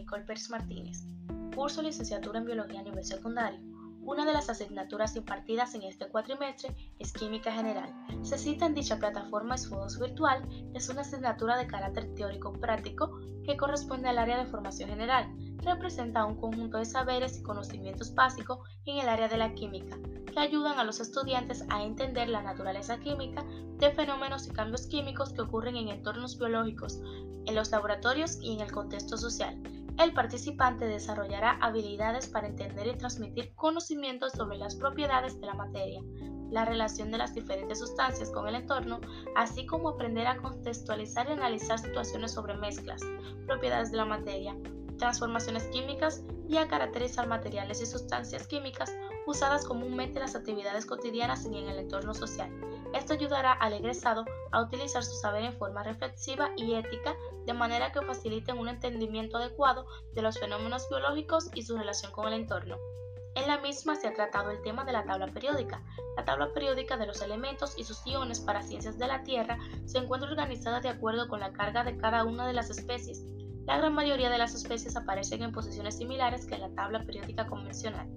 Nicole Pérez Martínez. Curso licenciatura en Biología a nivel secundario. Una de las asignaturas impartidas en este cuatrimestre es Química General. Se cita en dicha plataforma Esfodos Virtual, es una asignatura de carácter teórico-práctico que corresponde al área de formación general. Representa un conjunto de saberes y conocimientos básicos en el área de la química, que ayudan a los estudiantes a entender la naturaleza química de fenómenos y cambios químicos que ocurren en entornos biológicos, en los laboratorios y en el contexto social. El participante desarrollará habilidades para entender y transmitir conocimientos sobre las propiedades de la materia, la relación de las diferentes sustancias con el entorno, así como aprender a contextualizar y analizar situaciones sobre mezclas, propiedades de la materia, transformaciones químicas y a caracterizar materiales y sustancias químicas usadas comúnmente en las actividades cotidianas y en el entorno social. Esto ayudará al egresado a utilizar su saber en forma reflexiva y ética de manera que faciliten un entendimiento adecuado de los fenómenos biológicos y su relación con el entorno. En la misma se ha tratado el tema de la tabla periódica. La tabla periódica de los elementos y sus iones para ciencias de la Tierra se encuentra organizada de acuerdo con la carga de cada una de las especies. La gran mayoría de las especies aparecen en posiciones similares que la tabla periódica convencional.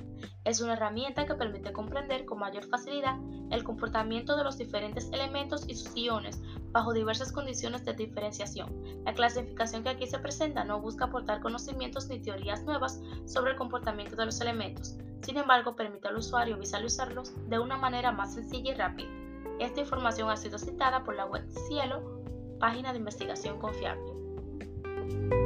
Es una herramienta que permite comprender con mayor facilidad el comportamiento de los diferentes elementos y sus iones bajo diversas condiciones de diferenciación. La clasificación que aquí se presenta no busca aportar conocimientos ni teorías nuevas sobre el comportamiento de los elementos, sin embargo permite al usuario visualizarlos de una manera más sencilla y rápida. Esta información ha sido citada por la web Cielo, página de investigación confiable. you